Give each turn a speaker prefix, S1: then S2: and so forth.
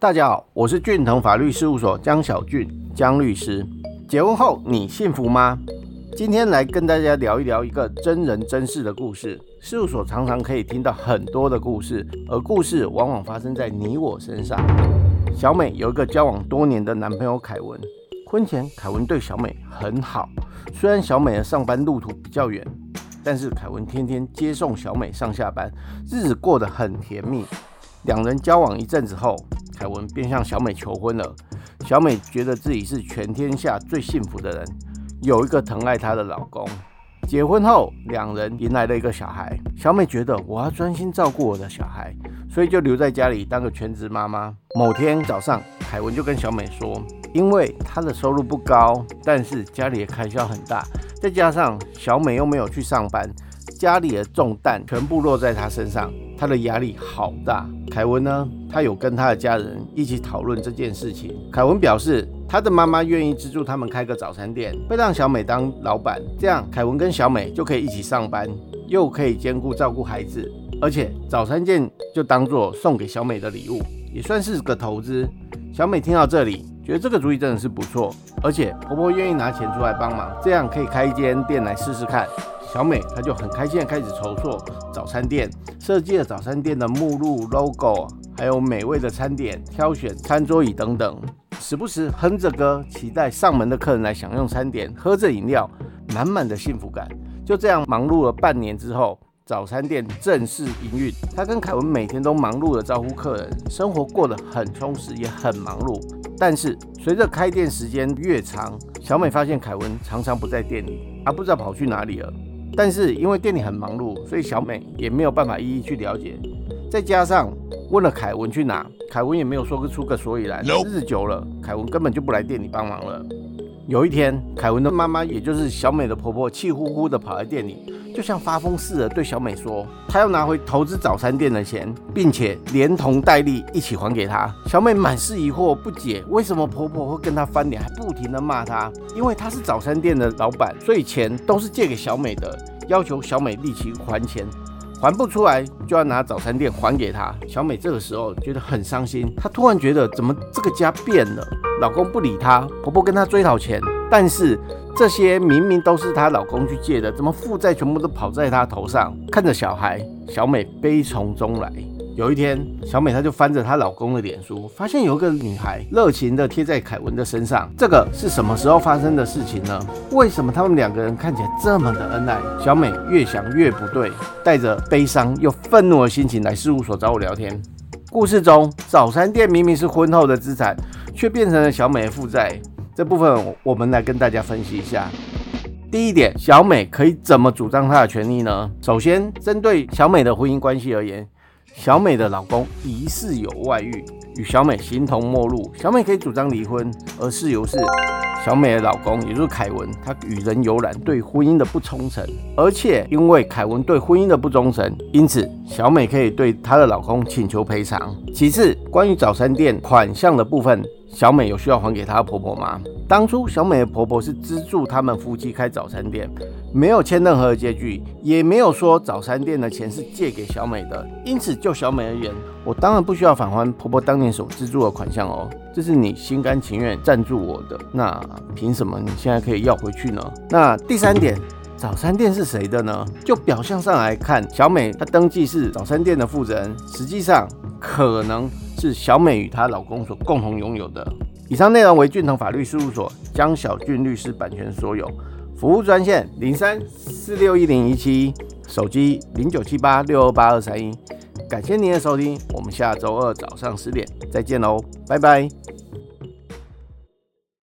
S1: 大家好，我是俊腾法律事务所江小俊江律师。结婚后你幸福吗？今天来跟大家聊一聊一个真人真事的故事。事务所常常可以听到很多的故事，而故事往往发生在你我身上。小美有一个交往多年的男朋友凯文，婚前凯文对小美很好，虽然小美的上班路途比较远，但是凯文天天接送小美上下班，日子过得很甜蜜。两人交往一阵子后，凯文便向小美求婚了。小美觉得自己是全天下最幸福的人，有一个疼爱她的老公。结婚后，两人迎来了一个小孩。小美觉得我要专心照顾我的小孩，所以就留在家里当个全职妈妈。某天早上，凯文就跟小美说，因为他的收入不高，但是家里的开销很大，再加上小美又没有去上班。家里的重担全部落在他身上，他的压力好大。凯文呢，他有跟他的家人一起讨论这件事情。凯文表示，他的妈妈愿意资助他们开个早餐店，会让小美当老板，这样凯文跟小美就可以一起上班，又可以兼顾照顾孩子，而且早餐店就当做送给小美的礼物，也算是个投资。小美听到这里，觉得这个主意真的是不错，而且婆婆愿意拿钱出来帮忙，这样可以开一间店来试试看。小美她就很开心的开始筹措早餐店，设计了早餐店的目录、logo，还有美味的餐点、挑选餐桌椅等等，时不时哼着歌，期待上门的客人来享用餐点，喝着饮料，满满的幸福感。就这样忙碌了半年之后，早餐店正式营运。她跟凯文每天都忙碌的招呼客人，生活过得很充实，也很忙碌。但是随着开店时间越长，小美发现凯文常常不在店里，而不知道跑去哪里了。但是因为店里很忙碌，所以小美也没有办法一一去了解。再加上问了凯文去哪，凯文也没有说出个所以然。日子久了，凯文根本就不来店里帮忙了。有一天，凯文的妈妈，也就是小美的婆婆，气呼呼的跑来店里。就像发疯似的对小美说：“她要拿回投资早餐店的钱，并且连同戴利一起还给她。”小美满是疑惑不解，为什么婆婆会跟她翻脸，还不停地骂她？因为她是早餐店的老板，所以钱都是借给小美的，要求小美立即还钱，还不出来就要拿早餐店还给她。小美这个时候觉得很伤心，她突然觉得怎么这个家变了？老公不理她，婆婆跟她追讨钱，但是。这些明明都是她老公去借的，怎么负债全部都跑在她头上？看着小孩，小美悲从中来。有一天，小美她就翻着她老公的脸书，发现有一个女孩热情的贴在凯文的身上。这个是什么时候发生的事情呢？为什么他们两个人看起来这么的恩爱？小美越想越不对，带着悲伤又愤怒的心情来事务所找我聊天。故事中，早餐店明明是婚后的资产，却变成了小美的负债。这部分我们来跟大家分析一下。第一点，小美可以怎么主张她的权利呢？首先，针对小美的婚姻关系而言，小美的老公疑似有外遇，与小美形同陌路，小美可以主张离婚，而事由是。小美的老公，也就是凯文，他与人有染，对婚姻的不忠诚，而且因为凯文对婚姻的不忠诚，因此小美可以对她的老公请求赔偿。其次，关于早餐店款项的部分，小美有需要还给她婆婆吗？当初小美的婆婆是资助他们夫妻开早餐店，没有签任何的借据，也没有说早餐店的钱是借给小美的，因此就小美而言，我当然不需要返还婆婆当年所资助的款项哦。这是你心甘情愿赞助我的，那凭什么你现在可以要回去呢？那第三点，早餐店是谁的呢？就表象上来看，小美她登记是早餐店的负责人，实际上可能是小美与她老公所共同拥有的。以上内容为俊腾法律事务所江小俊律师版权所有，服务专线零三四六一零一七，手机零九七八六二八二三一。感谢您的收听，我们下周二早上十点再见喽，拜拜。